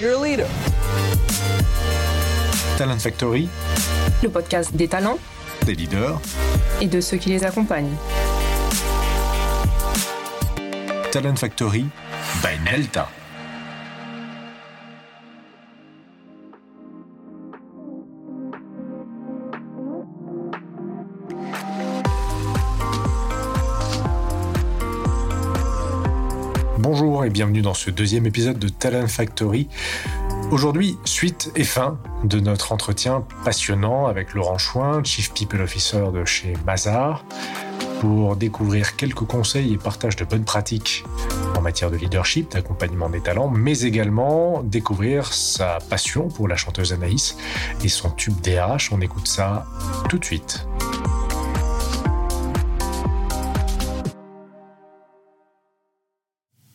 You're a leader. Talent Factory, le podcast des talents, des leaders et de ceux qui les accompagnent. Talent Factory by Nelta. Bonjour et bienvenue dans ce deuxième épisode de Talent Factory. Aujourd'hui, suite et fin de notre entretien passionnant avec Laurent Chouin, Chief People Officer de chez Mazar, pour découvrir quelques conseils et partage de bonnes pratiques en matière de leadership, d'accompagnement des talents, mais également découvrir sa passion pour la chanteuse Anaïs et son tube DH. On écoute ça tout de suite.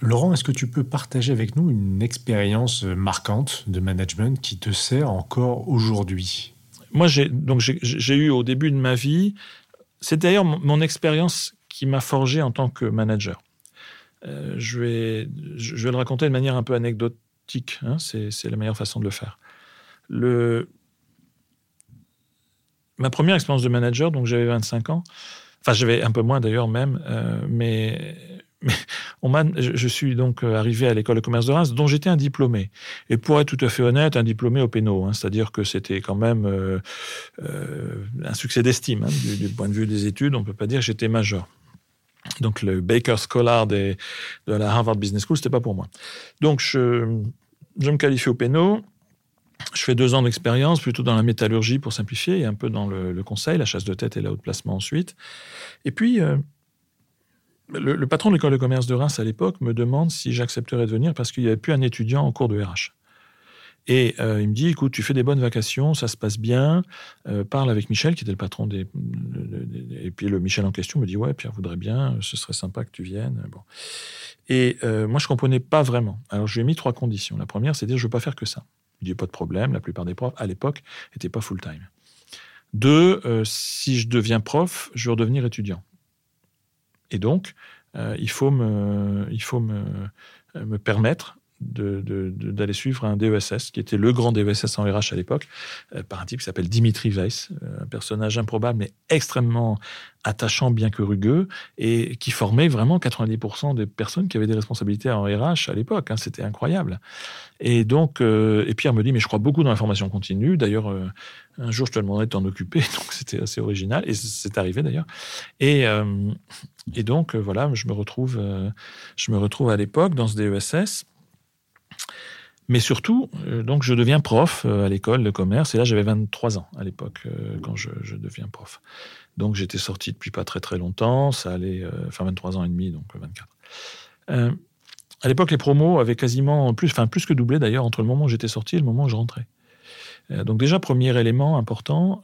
Laurent, est-ce que tu peux partager avec nous une expérience marquante de management qui te sert encore aujourd'hui? Moi, j'ai eu au début de ma vie, c'est d'ailleurs mon, expérience qui m'a forgé en tant que manager. Euh, je, vais, je vais le raconter de manière un peu anecdotique. Hein, c'est la meilleure façon de le faire. Le, ma première expérience de manager, donc j'avais 25 ans, enfin j'avais un peu moins d'ailleurs même, euh, mais on je suis donc euh, arrivé à l'école de commerce de Reims, dont j'étais un diplômé. Et pour être tout à fait honnête, un diplômé au pénal, hein, c'est-à-dire que c'était quand même euh, euh, un succès d'estime. Hein, du, point de vue des études, on ne peut pas dire que j'étais major. Donc le Baker Scholar de la Harvard Business School, c'était pas pour moi. Donc je, me qualifie au pénal. Je fais deux ans d'expérience, plutôt dans la métallurgie pour simplifier, et un peu dans le, conseil, la chasse de tête et la haute placement ensuite. Et puis, le, patron de l'école de commerce de Reims à l'époque me demande si j'accepterais de venir parce qu'il n'y avait plus un étudiant en cours de RH. Et euh, il me dit, écoute, tu fais des bonnes vacations, ça se passe bien, euh, parle avec Michel, qui était le patron des... Et puis le Michel en question me dit, ouais, Pierre voudrait bien, ce serait sympa que tu viennes. Bon. Et euh, moi, je comprenais pas vraiment. Alors, je lui ai mis trois conditions. La première, c'est de dire, je veux pas faire que ça. Il dit, pas de problème, la plupart des profs, à l'époque, n'étaient pas full-time. Deux, si je deviens prof, je veux redevenir étudiant. Et donc, euh, il faut me, permettre d'aller suivre un DESS, qui était le grand DESS en RH à l'époque, euh, par un type qui s'appelle Dimitri Weiss, euh, un personnage improbable mais extrêmement attachant bien que rugueux, et qui formait vraiment 90% des personnes qui avaient des responsabilités en RH à l'époque. Hein, C'était incroyable. Et donc, et Pierre me dit, mais je crois beaucoup dans la formation continue. D'ailleurs, un jour, je te demanderai de t'en occuper, donc c'était assez original, et c'est arrivé d'ailleurs. Et, et donc, voilà, je me retrouve, je me retrouve à l'époque dans ce DESS. Mais surtout, euh, donc je deviens prof euh, à l'école de commerce, et là j'avais 23 ans à l'époque euh, quand je, deviens prof. Donc j'étais sorti depuis pas très très longtemps, ça allait, enfin 23 ans et demi, donc 24. à l'époque, les promos avaient quasiment plus, enfin plus que doublé d'ailleurs entre le moment où j'étais sorti et le moment où je rentrais. donc déjà, premier élément important,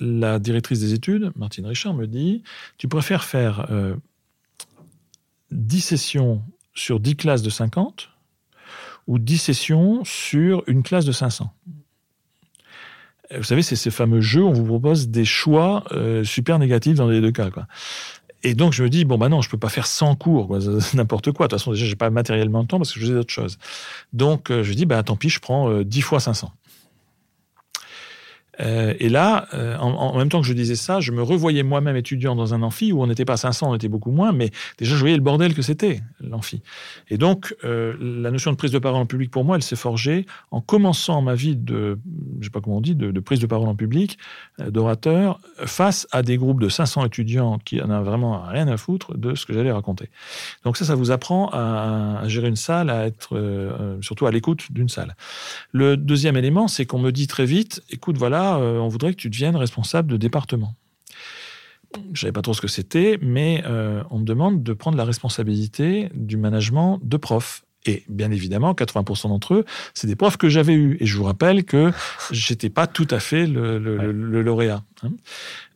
la directrice des études, Martine Richard, me dit, tu préfères faire 10 sessions sur 10 classes de 50 ou 10 sessions sur une classe de 500. Vous savez, c'est ces fameux jeux, on vous propose des choix euh, super négatifs dans les deux cas. Quoi. Et donc, je me dis, bon, bah non, je peux pas faire 100 cours, n'importe quoi. De toute façon, déjà, j'ai pas matériellement le temps parce que je faisais d'autres choses. Donc, euh, je dis, bah tant pis, je prends euh, 10 fois 500. Euh, et là, euh, en, même temps que je disais ça, je me revoyais moi-même étudiant dans un amphi où on n'était pas 500, on était beaucoup moins, mais déjà je voyais le bordel que c'était, l'amphi. Et donc, euh, la notion de prise de parole en public, pour moi, elle s'est forgée en commençant ma vie de, je sais pas comment on dit, de, prise de parole en public, d'orateur, face à des groupes de 500 étudiants qui en ont vraiment rien à foutre de ce que j'allais raconter. Donc ça, ça vous apprend à gérer une salle, à être surtout à l'écoute d'une salle. Le deuxième élément, c'est qu'on me dit très vite, écoute, voilà, euh, on voudrait que tu deviennes responsable de département. Je savais pas trop ce que c'était, mais euh, on me demande de prendre la responsabilité du management de profs. Et bien évidemment, 80% d'entre eux, c'est des profs que j'avais eus. Et je vous rappelle que j'étais pas tout à fait le, lauréat. Hein.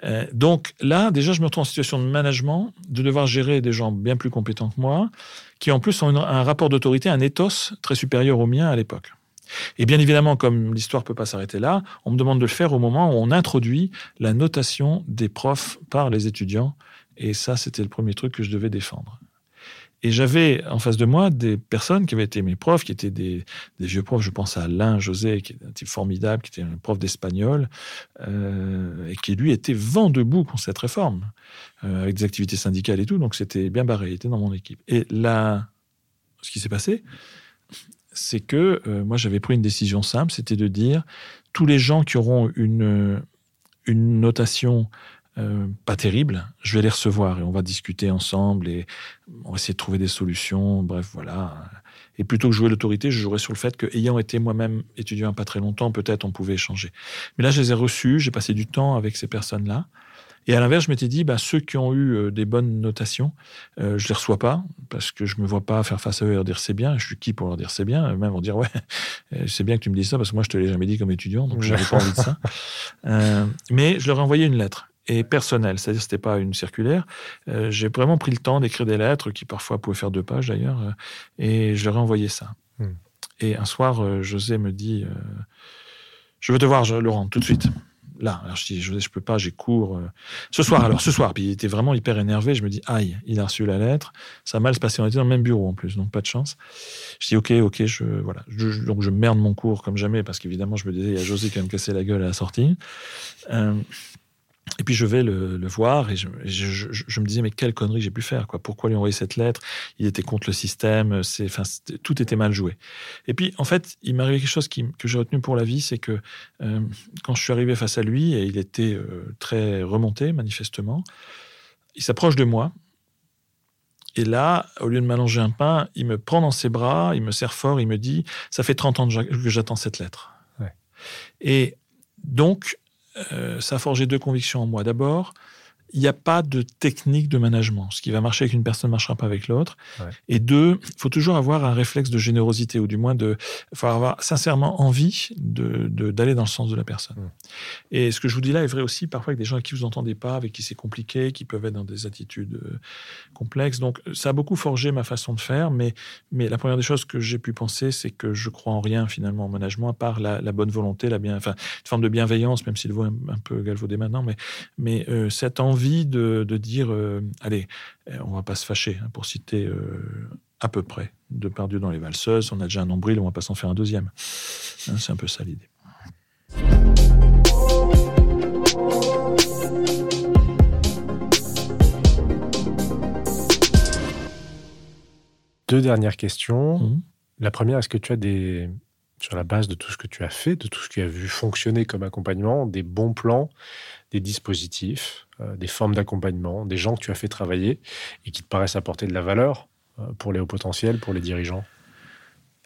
Euh, donc là, déjà, je me retrouve en situation de management, de devoir gérer des gens bien plus compétents que moi, qui en plus ont un rapport d'autorité, un ethos très supérieur au mien à l'époque. Et bien évidemment, comme l'histoire peut pas s'arrêter là, on me demande de le faire au moment où on introduit la notation des profs par les étudiants. Et ça, c'était le premier truc que je devais défendre. Et j'avais en face de moi des personnes qui avaient été mes profs, qui étaient des, vieux profs. Je pense à Alain José, qui est un type formidable, qui était un prof d'espagnol, euh, et qui lui était vent debout contre cette réforme, euh, avec des activités syndicales et tout. Donc c'était bien barré, il était dans mon équipe. Et là, ce qui s'est passé, c'est que euh, moi j'avais pris une décision simple, c'était de dire tous les gens qui auront une, une notation euh, pas terrible, je vais les recevoir et on va discuter ensemble et on va essayer de trouver des solutions. Bref, voilà. Et plutôt que jouer l'autorité, je jouerais sur le fait que, ayant été moi-même étudiant pas très longtemps, peut-être on pouvait échanger. Mais là, je les ai reçus, j'ai passé du temps avec ces personnes-là. Et à l'inverse, je m'étais dit, bah, ceux qui ont eu euh, des bonnes notations, euh, je les reçois pas parce que je me vois pas faire face à eux et leur dire c'est bien. Je suis qui pour leur dire c'est bien? Même vont dire ouais, euh, c'est bien que tu me dises ça parce que moi je te l'ai jamais dit comme étudiant, donc j'avais pas envie de ça. mais je leur ai envoyé une lettre et personnelle, c'est-à-dire c'était pas une circulaire. j'ai vraiment pris le temps d'écrire des lettres qui parfois pouvaient faire deux pages d'ailleurs, et je leur ai envoyé ça. Hmm. Et un soir, José me dit, je veux te voir, Laurent, tout de suite là. Alors je dis, je, je peux pas, j'ai cours. Euh, ce soir, alors, ce soir. Puis il était vraiment hyper énervé. Je me dis, aïe, il a reçu la lettre. Ça a mal se passé. On était dans le même bureau en plus, donc pas de chance. Je dis, ok, ok, je, voilà. donc je merde mon cours comme jamais parce qu'évidemment, je me disais, il y a José qui va me casser la gueule à la sortie. Euh, et puis je vais le, voir et je, me disais mais quelle connerie j'ai pu faire quoi Pourquoi lui envoyer cette lettre? Il était contre le système, c'est enfin tout était mal joué. Et puis en fait il m'est arrivé quelque chose qui, que j'ai retenu pour la vie, c'est que euh, quand je suis arrivé face à lui et il était euh, très remonté manifestement, il s'approche de moi et là au lieu de m'allonger un pain, il me prend dans ses bras, il me serre fort, il me dit ça fait 30 ans que j'attends cette lettre. Et donc ça a forgé deux convictions en moi. D'abord, il n'y a pas de technique de management. Ce qui va marcher avec une personne ne marchera pas avec l'autre. Et deux, il faut toujours avoir un réflexe de générosité, ou du moins de, faut avoir sincèrement envie de, d'aller dans le sens de la personne. Mm. Et ce que je vous dis là est vrai aussi parfois avec des gens avec qui vous entendez pas, avec qui c'est compliqué, qui peuvent être dans des attitudes euh, complexes. Donc ça a beaucoup forgé ma façon de faire, mais, mais la première des choses que j'ai pu penser, c'est que je crois en rien finalement en management, à part la, bonne volonté, la bien, enfin, une forme de bienveillance, même s'il vaut un, un, peu galvaudé maintenant, mais, mais euh, cette envie envie de, dire, euh, allez, euh, on va pas se fâcher, hein, pour citer euh, à peu près de Dieu dans les valseuses, on a déjà un nombril, on va pas s'en faire un deuxième. Hein, c'est un peu ça l'idée. Deux dernières questions. Mmh. La première, est-ce que tu as des, sur la base de tout ce que tu as fait, de tout ce que tu as vu fonctionner comme accompagnement, des bons plans, des dispositifs, euh, des formes d'accompagnement, des gens que tu as fait travailler et qui te paraissent apporter de la valeur euh, pour les hauts potentiels, pour les dirigeants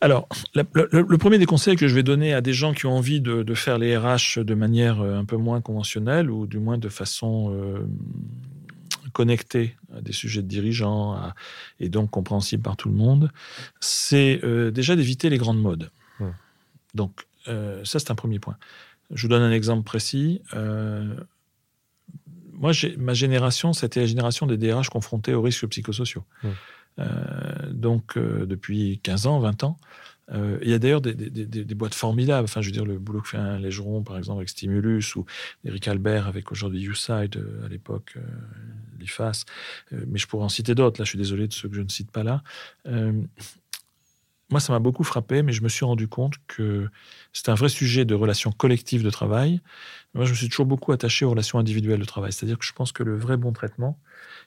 alors, le, premier des conseils que je vais donner à des gens qui ont envie de, faire les RH de manière euh, un peu moins conventionnelle ou du moins de façon connectée à des sujets de dirigeants et donc compréhensible par tout le monde, c'est déjà d'éviter les grandes modes. Donc, ça, c'est un premier point. Je vous donne un exemple précis moi, ma génération, c'était la génération des DRH confrontés aux risques psychosociaux. Mmh. Euh, donc, euh, depuis 15 ans, 20 ans, euh, il y a d'ailleurs des, boîtes formidables. Enfin, je veux dire, le boulot que fait un Légeron, par exemple, avec Stimulus, ou Eric Albert avec aujourd'hui YouSide, à l'époque, l'IFAS. mais je pourrais en citer d'autres. Là, je suis désolé de ceux que je ne cite pas là. Moi, ça m'a beaucoup frappé, mais je me suis rendu compte que c'est un vrai sujet de relations collectives de travail. Moi, je me suis toujours beaucoup attaché aux relations individuelles de travail. C'est-à-dire que je pense que le vrai bon traitement,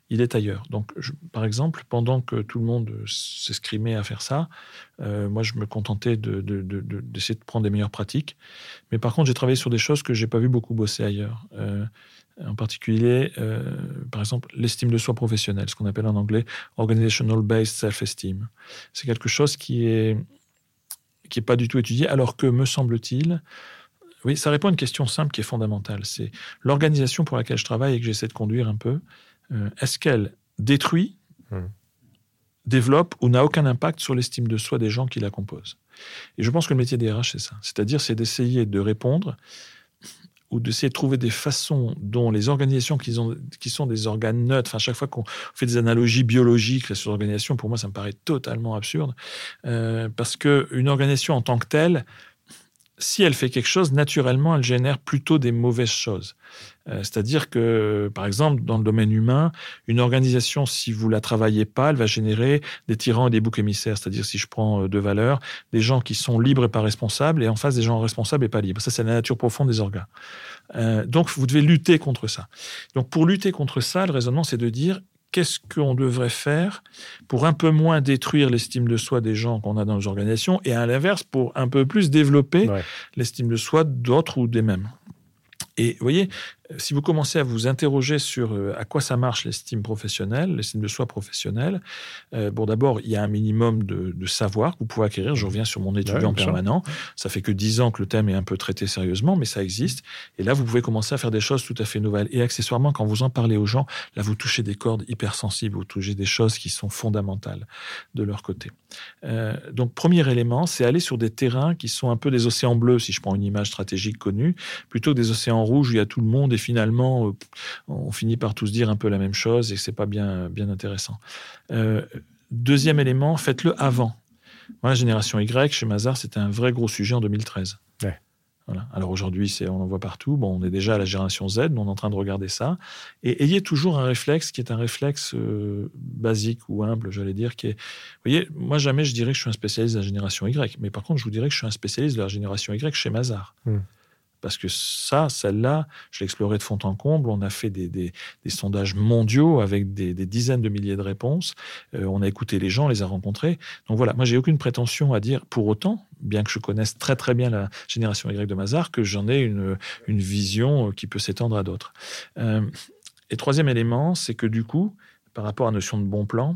il est ailleurs. Donc, par exemple, pendant que tout le monde s'escrimait à faire ça, euh, moi, je me contentais d'essayer de, prendre des meilleures pratiques. Mais par contre, j'ai travaillé sur des choses que j'ai pas vu beaucoup bosser ailleurs. Euh, en particulier, euh, par exemple, l'estime de soi professionnelle, ce qu'on appelle en anglais organizational based self-esteem. C'est quelque chose qui est qui est pas du tout étudié, alors que me semble-t-il, oui, ça répond à une question simple qui est fondamentale. C'est l'organisation pour laquelle je travaille et que j'essaie de conduire un peu. Euh, est-ce qu'elle détruit, hmm. développe ou n'a aucun impact sur l'estime de soi des gens qui la composent? Et je pense que le métier des RH, c'est ça. C'est-à-dire, c'est d'essayer de répondre ou d'essayer de trouver des façons dont les organisations qui, ont, qui sont des organes neutres, enfin, chaque fois qu'on fait des analogies biologiques sur l'organisation, pour moi, ça me paraît totalement absurde, euh, parce qu'une organisation en tant que telle, si elle fait quelque chose, naturellement, elle génère plutôt des mauvaises choses. Euh, c'est-à-dire que, par exemple, dans le domaine humain, une organisation, si vous la travaillez pas, elle va générer des tyrans et des boucs émissaires. C'est-à-dire, si je prends euh, deux valeurs, des gens qui sont libres et pas responsables, et en face des gens responsables et pas libres. Ça, c'est la nature profonde des organes. Euh, donc, vous devez lutter contre ça. Donc, pour lutter contre ça, le raisonnement, c'est de dire qu'est-ce qu'on devrait faire pour un peu moins détruire l'estime de soi des gens qu'on a dans nos organisations et à l'inverse pour un peu plus développer l'estime de soi d'autres ou des mêmes. Et vous voyez, si vous commencez à vous interroger sur euh, à quoi ça marche l'estime professionnelle, l'estime de soi professionnelle, euh, bon, d'abord, il y a un minimum de, savoir que vous pouvez acquérir. Je reviens sur mon étudiant permanent. Ça fait que dix ans que le thème est un peu traité sérieusement, mais ça existe. Et là, vous pouvez commencer à faire des choses tout à fait nouvelles. Et accessoirement, quand vous en parlez aux gens, là, vous touchez des cordes hypersensibles, vous touchez des choses qui sont fondamentales de leur côté. Euh, donc, premier élément, c'est aller sur des terrains qui sont un peu des océans bleus, si je prends une image stratégique connue, plutôt que des océans rouges où il y a tout le monde et finalement, euh, on finit par tous dire un peu la même chose et c'est pas bien, bien intéressant. Euh, deuxième élément, faites-le avant. la génération Y, chez Mazar, c'était un vrai gros sujet en 2013. Voilà. Alors aujourd'hui, on en voit partout. Bon, on est déjà à la génération Z, on est en train de regarder ça. Et ayez toujours un réflexe qui est un réflexe euh, basique ou humble, j'allais dire, qui est. Vous voyez, moi jamais je dirais que je suis un spécialiste de la génération Y, mais par contre, je vous dirais que je suis un spécialiste de la génération Y chez Mazar. Hmm. Parce que ça, celle-là, je l'ai explorée de fond en comble. On a fait des, sondages mondiaux avec des, dizaines de milliers de réponses. Euh, on a écouté les gens, on les a rencontrés. Donc voilà, moi, j'ai aucune prétention à dire, pour autant, bien que je connaisse très très bien la génération Y de Mazar, que j'en ai une, vision qui peut s'étendre à d'autres. Euh, et troisième élément, c'est que du coup, par rapport à la notion de bon plan,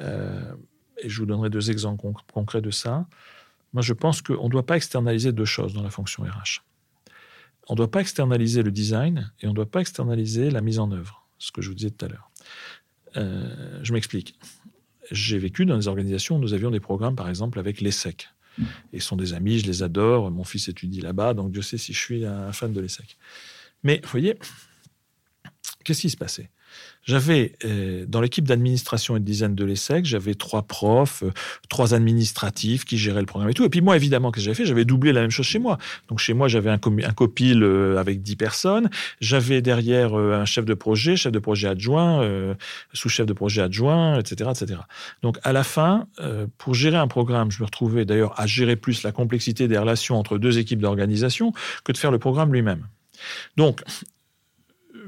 euh, et je vous donnerai deux exemples concrets de ça, moi je pense qu'on ne doit pas externaliser deux choses dans la fonction RH on ne doit pas externaliser le design et on ne doit pas externaliser la mise en œuvre, ce que je vous disais tout à l'heure. Euh, je m'explique. J'ai vécu dans des organisations où nous avions des programmes, par exemple, avec l'ESSEC. Ils sont des amis, je les adore. Mon fils étudie là-bas, donc Dieu sait si je suis un fan de l'ESSEC. Mais vous voyez, qu'est-ce qui se passait? J'avais euh, dans l'équipe d'administration et de design de l'ESSEC, j'avais trois profs, euh, trois administratifs qui géraient le programme et tout. Et puis moi, évidemment, qu'est-ce que j'avais fait? J'avais doublé la même chose chez moi. Donc chez moi, j'avais un, un copil euh, avec dix personnes. J'avais derrière un chef de projet, chef de projet adjoint, sous-chef de projet adjoint, etc., etc. Donc à la fin, pour gérer un programme, je me retrouvais d'ailleurs à gérer plus la complexité des relations entre deux équipes d'organisation que de faire le programme lui-même. Donc,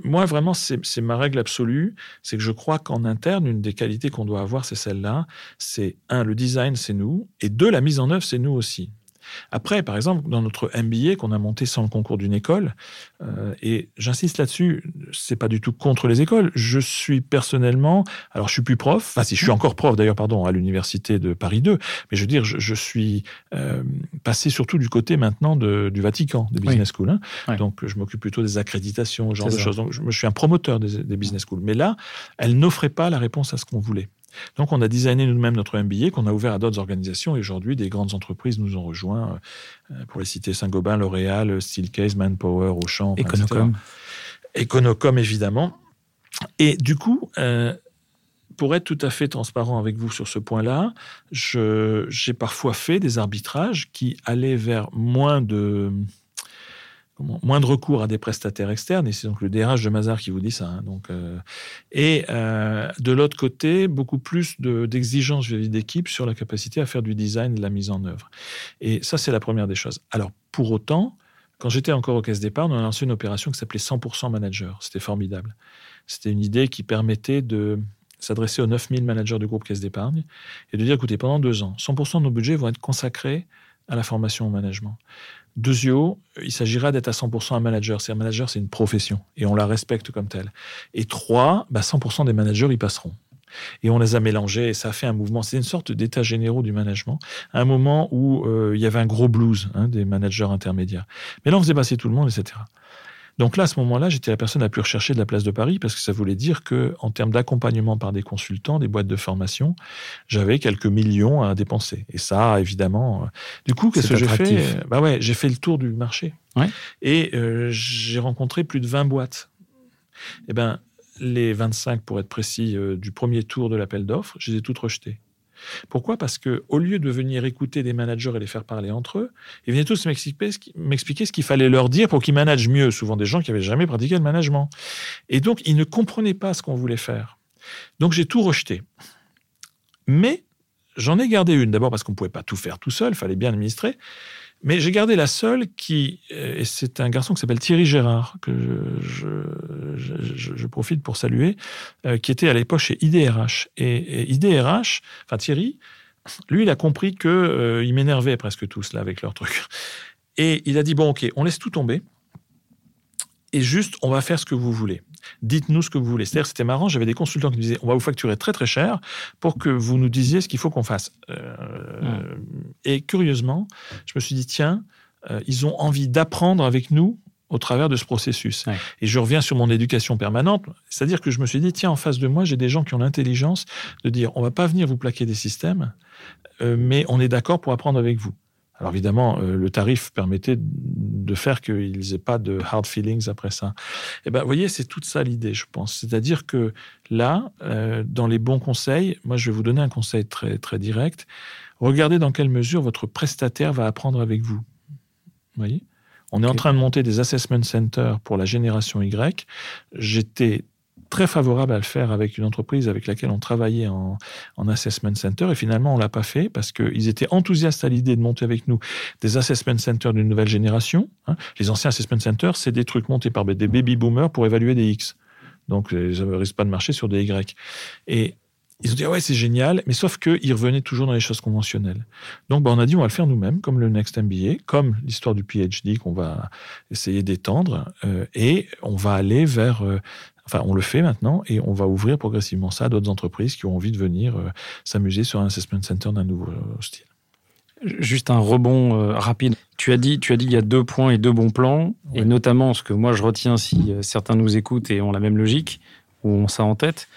moi, vraiment, c'est ma règle absolue. C'est que je crois qu'en interne, une des qualités qu'on doit avoir, c'est celle-là. C'est un, le design, c'est nous. Et deux, la mise en œuvre, c'est nous aussi. Après, par exemple, dans notre MBA qu'on a monté sans le concours d'une école, euh, et j'insiste là-dessus, c'est pas du tout contre les écoles. Je suis personnellement, alors je suis plus prof, enfin si je suis encore prof d'ailleurs, pardon, à l'université de Paris 2, mais je veux dire, je, suis euh, passé surtout du côté maintenant de, du Vatican, des business schools. Hein. Donc je m'occupe plutôt des accréditations, ce genre de choses. Donc je, je, suis un promoteur des, des business schools. Mais là, elle n'offrait pas la réponse à ce qu'on voulait. Donc, on a designé nous-mêmes notre MBA qu'on a ouvert à d'autres organisations. Et aujourd'hui, des grandes entreprises nous ont rejoints, euh, pour les citer Saint-Gobain, L'Oréal, Steelcase, Manpower, Auchan, Econocom. Econocom, évidemment. Et du coup, euh, pour être tout à fait transparent avec vous sur ce point-là, j'ai parfois fait des arbitrages qui allaient vers moins de moins de recours à des prestataires externes, et c'est donc le DRH de Mazar qui vous dit ça. Hein, donc, euh, et euh, de l'autre côté, beaucoup plus d'exigences vis-à-vis d'équipe sur la capacité à faire du design, de la mise en œuvre. Et ça, c'est la première des choses. Alors, pour autant, quand j'étais encore au Caisse d'épargne, on a lancé une opération qui s'appelait 100% Manager. C'était formidable. C'était une idée qui permettait de s'adresser aux 9000 managers du groupe Caisse d'épargne et de dire, écoutez, pendant deux ans, 100% de nos budgets vont être consacrés à la formation au management. Deuxièmement, il s'agira d'être à 100% un manager. C'est un manager, c'est une profession et on la respecte comme telle. Et trois, 100% bah, des managers y passeront. Et on les a mélangés et ça a fait un mouvement. C'est une sorte d'état généraux du management. À un moment où euh, il y avait un gros blues hein, des managers intermédiaires. Mais là, on faisait passer tout le monde, etc. Donc là, à ce moment-là, j'étais la personne la plus recherchée de la place de Paris parce que ça voulait dire que, en termes d'accompagnement par des consultants, des boîtes de formation, j'avais quelques millions à dépenser. Et ça, évidemment, euh, du coup, qu'est-ce que j'ai fait Bah ouais, j'ai fait le tour du marché et euh, j'ai rencontré plus de 20 boîtes. Eh ben, les 25, pour être précis, euh, du premier tour de l'appel d'offres, je les ai toutes rejetées. Pourquoi? Parce que au lieu de venir écouter des managers et les faire parler entre eux, ils venaient tous m'expliquer ce qu'il fallait leur dire pour qu'ils managent mieux. Souvent des gens qui avaient jamais pratiqué le management. Et donc, ils ne comprenaient pas ce qu'on voulait faire. Donc, j'ai tout rejeté. Mais j'en ai gardé une. D'abord parce qu'on ne pouvait pas tout faire tout seul, il fallait bien administrer. Mais j'ai gardé la seule qui, euh, et c'est un garçon qui s'appelle Thierry Gérard, que je, profite pour saluer, euh, qui était à l'époque chez IDRH. Et, IDRH, enfin Thierry, lui, il a compris que euh, il m'énervait presque tous là avec leur truc. Et il a dit bon, ok, on laisse tout tomber. Et juste, on va faire ce que vous voulez dites-nous ce que vous voulez. C'est-à-dire c'était marrant, j'avais des consultants qui me disaient, on va vous facturer très très cher pour que vous nous disiez ce qu'il faut qu'on fasse. Euh, et curieusement, je me suis dit, tiens, euh, ils ont envie d'apprendre avec nous au travers de ce processus. Et je reviens sur mon éducation permanente, c'est-à-dire que je me suis dit, tiens, en face de moi, j'ai des gens qui ont l'intelligence de dire, on va pas venir vous plaquer des systèmes, euh, mais on est d'accord pour apprendre avec vous. Alors évidemment, euh, le tarif permettait de faire qu'ils n'aient pas de hard feelings après ça. Et eh ben, vous voyez, c'est toute ça l'idée, je pense. C'est-à-dire que là, euh, dans les bons conseils, moi, je vais vous donner un conseil très très direct. Regardez dans quelle mesure votre prestataire va apprendre avec vous. Vous voyez? On est en train de monter des assessment centers pour la génération Y. J'étais très favorable à le faire avec une entreprise avec laquelle on travaillait en, assessment center et finalement on l'a pas fait parce qu'ils étaient enthousiastes à l'idée de monter avec nous des assessment centers d'une nouvelle génération. Hein. Les anciens assessment centers, c'est des trucs montés par des baby boomers pour évaluer des X. Donc, ils ne risquent pas de marcher sur des Y. Et ils ont dit, ah ouais, c'est génial, mais sauf qu'ils revenaient toujours dans les choses conventionnelles. Donc, bah, on a dit, on va le faire nous-mêmes, comme le Next MBA, comme l'histoire du PhD qu'on va essayer d'étendre, euh, et on va aller vers euh, Enfin, on le fait maintenant et on va ouvrir progressivement ça à d'autres entreprises qui ont envie de venir euh, s'amuser sur un assessment center d'un nouveau euh, style. Juste un rebond euh, rapide. Tu as dit, tu as dit qu'il y a deux points et deux bons plans, et notamment ce que moi je retiens si certains nous écoutent et ont la même logique ou ont ça en tête.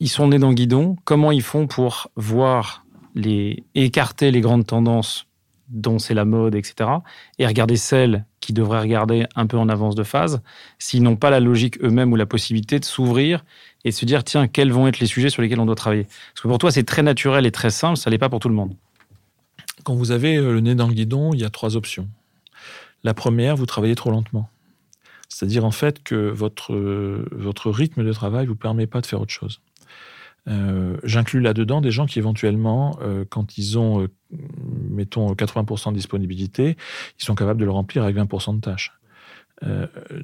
Ils sont nés dans le guidon. Comment ils font pour voir les écarter les grandes tendances dont c'est la mode, etc., et regarder celles qui devraient regarder un peu en avance de phase, s'ils n'ont pas la logique eux-mêmes ou la possibilité de s'ouvrir et de se dire, tiens, quels vont être les sujets sur lesquels on doit travailler? Parce que pour toi, c'est très naturel et très simple, ça n'est pas pour tout le monde. Quand vous avez euh, le nez dans le guidon, il y a trois options. La première, vous travaillez trop lentement. C'est-à-dire en fait que votre, euh, votre rythme de travail ne vous permet pas de faire autre chose. Euh, j'inclus là-dedans des gens qui éventuellement, euh, quand ils ont, euh, mettons, 80% de disponibilité, ils sont capables de le remplir avec 20% de tâches.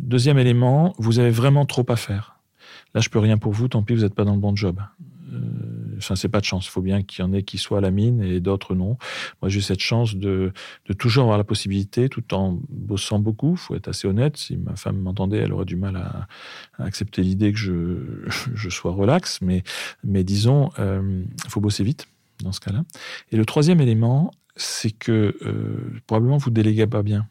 deuxième élément, vous avez vraiment trop à faire. Là, je peux rien pour vous, tant pis, vous n'êtes pas dans le bon job. Enfin, c'est pas de chance. Il faut bien qu'il y en ait qui soient à la mine et d'autres non. Moi, j'ai cette chance de, de, toujours avoir la possibilité, tout en bossant beaucoup. Il faut être assez honnête. Si ma femme m'entendait, elle aurait du mal à, accepter l'idée que je, je, sois relax. Mais, mais disons, il euh, faut bosser vite dans ce cas-là. Et le troisième élément, c'est que euh, probablement vous déléguez pas bien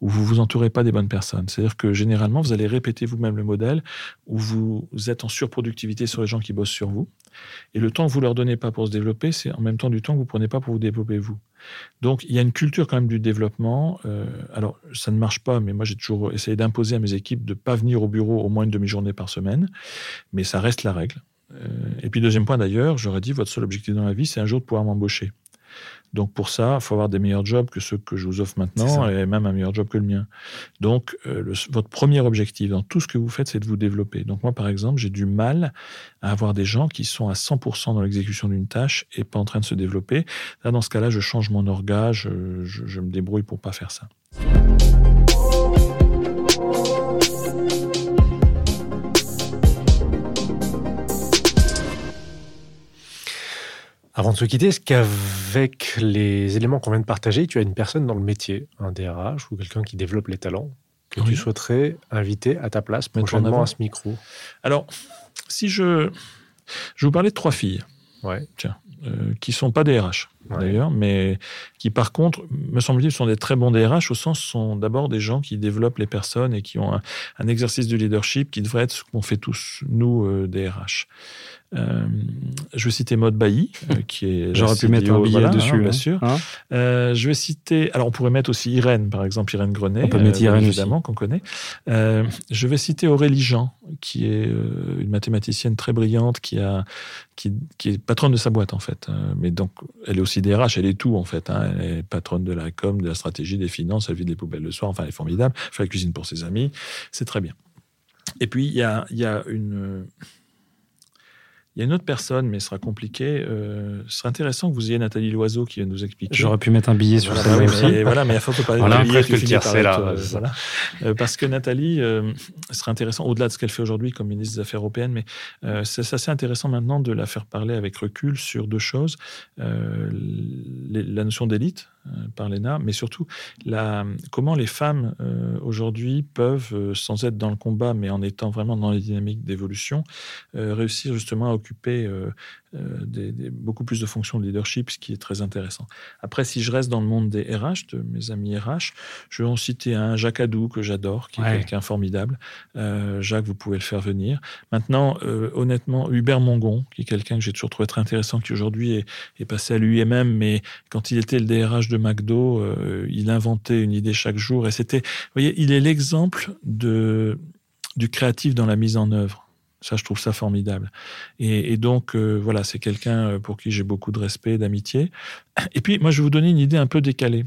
où vous vous entourez pas des bonnes personnes. C'est-à-dire que généralement, vous allez répéter vous-même le modèle où vous êtes en surproductivité sur les gens qui bossent sur vous. Et le temps que vous leur donnez pas pour se développer, c'est en même temps du temps que vous prenez pas pour vous développer vous. Donc, il y a une culture quand même du développement. Euh, alors, ça ne marche pas, mais moi, j'ai toujours essayé d'imposer à mes équipes de pas venir au bureau au moins une demi-journée par semaine. Mais ça reste la règle. Euh, et puis, deuxième point d'ailleurs, j'aurais dit, votre seul objectif dans la vie, c'est un jour de pouvoir m'embaucher. Donc pour ça, il faut avoir des meilleurs jobs que ceux que je vous offre maintenant et même un meilleur job que le mien. Donc euh, votre premier objectif dans tout ce que vous faites, c'est de vous développer. Donc moi, par exemple, j'ai du mal à avoir des gens qui sont à 100% dans l'exécution d'une tâche et pas en train de se développer. Là, dans ce cas-là, je change mon orgage, je, je me débrouille pour pas faire ça. Avant de se quitter, est-ce qu'avec les éléments qu'on vient de partager, tu as une personne dans le métier, un DRH ou quelqu'un qui développe les talents, que tu souhaiterais inviter à ta place prochainement à ce micro? Alors, si je... Je vous parlais de trois filles. Ouais. Tiens, euh, qui sont pas DRH d'ailleurs, mais qui par contre, me semble-t-il, sont des très bons DRH au sens sont d'abord des gens qui développent les personnes et qui ont un, exercice de leadership qui devrait être ce qu'on fait tous nous euh, DRH. Euh, je vais citer Maud Bailly, euh, qui est. J'aurais pu mettre un billet dessus, hein, bien sûr. Hein Euh, je vais citer. Alors, on pourrait mettre aussi Irène, par exemple, Irène Grenet. On peut mettre Irène évidemment, qu'on connaît. Je vais citer Aurélie Jean, qui est une mathématicienne très brillante, qui a, qui, qui est patronne de sa boîte en fait. Mais donc, elle est aussi DRH, elle est tout en fait. hein. Elle est patronne de la com, de la stratégie, des finances. Elle vide les poubelles le soir. Enfin, elle est formidable. Elle fait la cuisine pour ses amis. C'est très bien. Et puis, il y a, il y a une. Il y a une autre personne, mais ce sera compliqué. Euh, ce serait intéressant que vous ayez Nathalie Loiseau qui va nous expliquer. J'aurais pu mettre un billet sur Voilà, ça oui, aussi. mais, voilà, mais il faut pas parler Voilà, de finit tiers, par là, euh, voilà. Euh, parce que Nathalie euh, serait intéressant, au-delà de ce qu'elle fait aujourd'hui comme ministre des Affaires européennes, mais c'est assez intéressant maintenant de la faire parler avec recul sur deux choses. Les- la notion d'élite par l'ENA, mais surtout la, comment les femmes euh, aujourd'hui peuvent, sans être dans le combat, mais en étant vraiment dans les dynamiques d'évolution, euh, réussir justement à occuper euh, euh, des- des- beaucoup plus de fonctions de leadership, ce qui est très intéressant. Après, si je reste dans le monde des RH, de mes amis RH, je vais en citer un, Jacques Adou, que j'adore, qui est quelqu'un formidable. Euh, Jacques, vous pouvez le faire venir. Maintenant, euh, honnêtement, Hubert Mongon, qui est quelqu'un que j'ai toujours trouvé très intéressant, qui aujourd'hui est, est passé à l'UIMM, mais quand il était le DRH de McDo, il inventait une idée chaque jour. Et c'était, vous voyez, il est l'exemple de, du créatif dans la mise en œuvre. Ça, je trouve ça formidable. Et, donc, euh, voilà, c'est quelqu'un euh, pour qui j'ai beaucoup de respect, d'amitié. Et puis, moi, je vais vous donner une idée un peu décalée.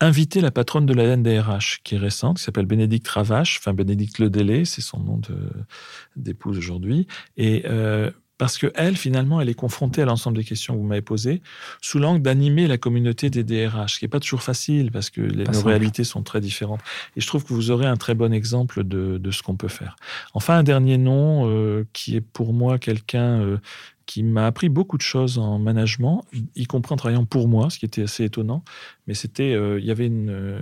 Inviter la patronne de la NDRH, qui est récente, qui s'appelle Bénédicte Ravache, enfin Bénédicte Ledélé, c'est son nom d'épouse aujourd'hui. Et euh, parce que elle, finalement, elle est confrontée à l'ensemble des questions que vous m'avez posées, sous l'angle d'animer la communauté des DRH, ce qui n'est pas toujours facile, parce que les, nos simple. réalités sont très différentes. Et je trouve que vous aurez un très bon exemple de, de ce qu'on peut faire. Enfin, un dernier nom euh, qui est pour moi quelqu'un euh, qui m'a appris beaucoup de choses en management, y compris en travaillant pour moi, ce qui était assez étonnant. Mais c'était, euh, il y avait une, euh,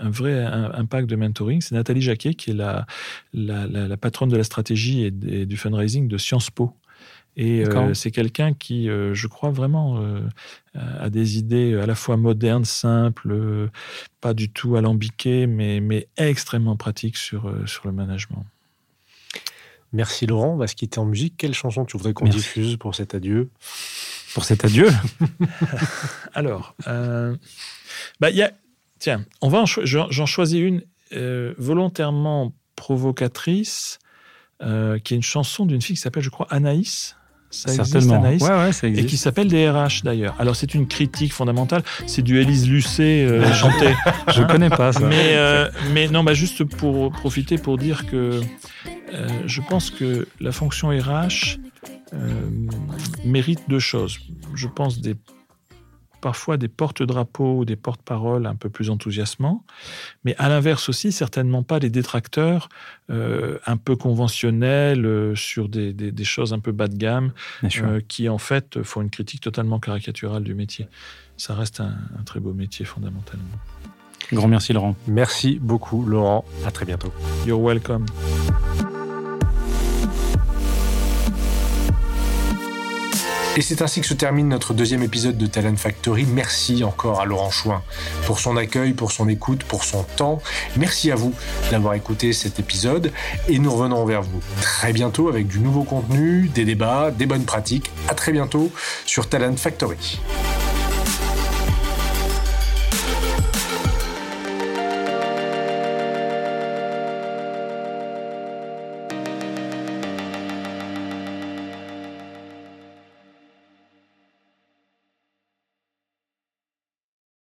un vrai impact de mentoring. C'est Nathalie Jacquet, qui est la, la, la- la patronne de la stratégie et, du fundraising de Sciences Po. Et euh, c'est quelqu'un qui, euh, je crois vraiment, euh, a des idées à la fois modernes, simples, euh, pas du tout alambiquées, mais, mais extrêmement pratiques sur, euh, sur le management. Merci Laurent, on va se quitter en musique. Quelle chanson tu voudrais qu'on diffuse pour cet adieu? Pour cet adieu, Alors, euh, bah, il y a, tiens, on va en cho- j'en j'en choisis une euh, volontairement provocatrice, euh, qui est une chanson d'une fille qui s'appelle, je crois, Anaïs. Ça existe, certainement. Anaïs Ouais, ouais, ça et qui existe. s'appelle DRH d'ailleurs. Alors c'est une critique fondamentale, c'est du Élise Lucet euh, chanté. Je connais pas ça. Mais, euh, mais non, bah juste pour profiter pour dire que euh, je pense que la fonction RH euh, mérite deux choses. Je pense des, parfois des porte-drapeaux ou des porte-paroles un peu plus enthousiasmants, mais à l'inverse aussi, certainement pas des détracteurs euh, un peu conventionnels euh, sur des, des- des choses un peu bas de gamme euh, qui en fait font une critique totalement caricaturale du métier. Ça reste un, un très beau métier fondamentalement. Grand merci Laurent. Merci beaucoup Laurent, à très bientôt. You're welcome. Et c'est ainsi que se termine notre deuxième épisode de Talent Factory. Merci encore à Laurent Chouin pour son accueil, pour son écoute, pour son temps. Merci à vous d'avoir écouté cet épisode et nous revenons vers vous très bientôt avec du nouveau contenu, des débats, des bonnes pratiques. À très bientôt sur Talent Factory.